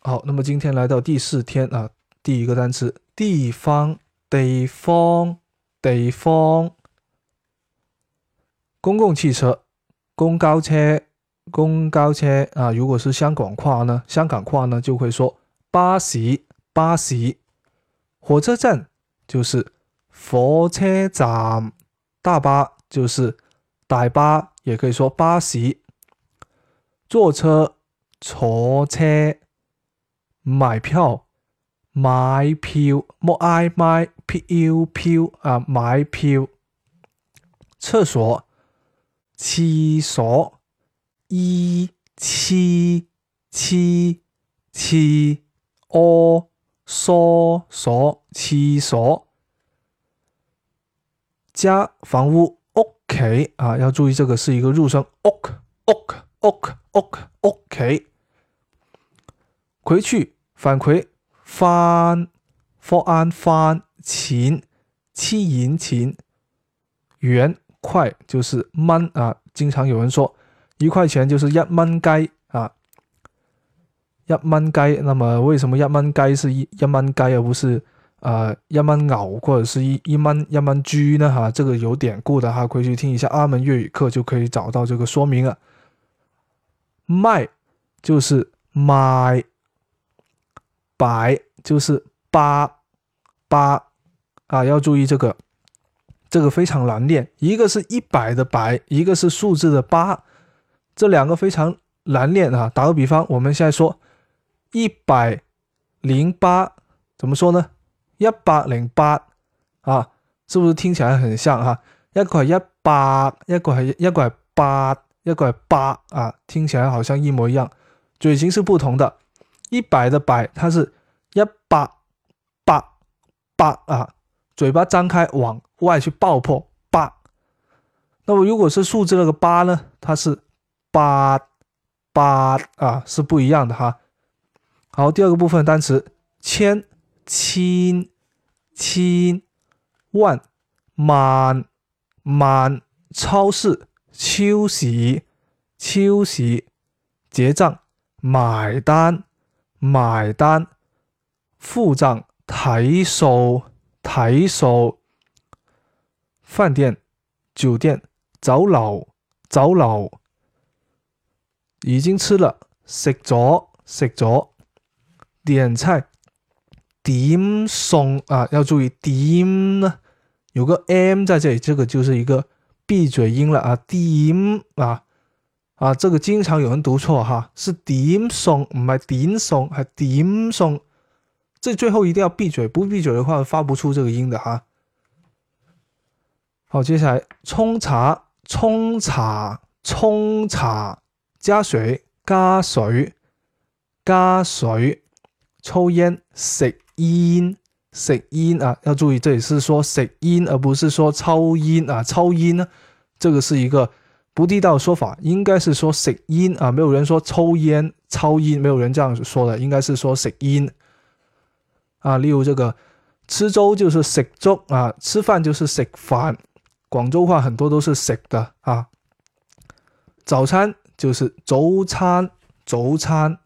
好，那么今天来到第四天啊，第一个单词地方，地方，地方。公共汽车，公交车，公交车啊。如果是香港话呢？香港话呢就会说巴士，巴士。火车站就是火车站，大巴就是大巴，也可以说巴士。坐车，坐车。买票，买票，m 挨 i m i u p 啊，买票。厕所，厕所一七七七 o 嗦所，厕所。家房屋，屋企啊，要注意，这个是一个入声，ok ok ok ok ok。回去，返回，翻，f 翻钱七银琴，钱元块就是蚊啊，经常有人说一块钱就是一蚊鸡啊一蚊鸡。那么为什么一蚊鸡是一一蚊鸡而不是呃一蚊 e 或者是一一蚊一蚊 o 居呢？哈，这个有典故的哈，回去听一下阿门粤语课就可以找到这个说明了。卖就是买。白就是八八啊，要注意这个，这个非常难练。一个是一百的白，一个是数字的八，这两个非常难练啊。打个比方，我们现在说一百零八，怎么说呢？一百零八啊，是不是听起来很像哈？一个系一百，一个系一个系八，一个系八啊，听起来好像一模一样，嘴型是不同的。一百的百，它是，一八八八啊，嘴巴张开往外去爆破八。那么如果是数字那个八呢，它是八八啊，是不一样的哈。好，第二个部分单词，千千千万满满超市超市超市结账买单。埋单、付账、睇收、睇收。饭店、酒店、酒楼、酒楼。已经吃了，食咗、食咗。点菜，点送啊！要注意点呢，有个 M 在这里，这个就是一个闭嘴音了啊，点啊。啊，这个经常有人读错哈，是点送，唔系点送，系点送。这最后一定要闭嘴，不闭嘴的话发不出这个音的哈。好，接下来冲茶，冲茶，冲茶，加水，加水，加水，抽烟，食烟，食烟啊，要注意，这里是说食烟，而不是说抽烟啊，抽烟呢，这个是一个。不地道说法应该是说食烟啊，没有人说抽烟、抽烟，没有人这样说的，应该是说食烟啊。例如这个吃粥就是食粥啊，吃饭就是食饭，广州话很多都是食的啊。早餐就是早餐，早餐。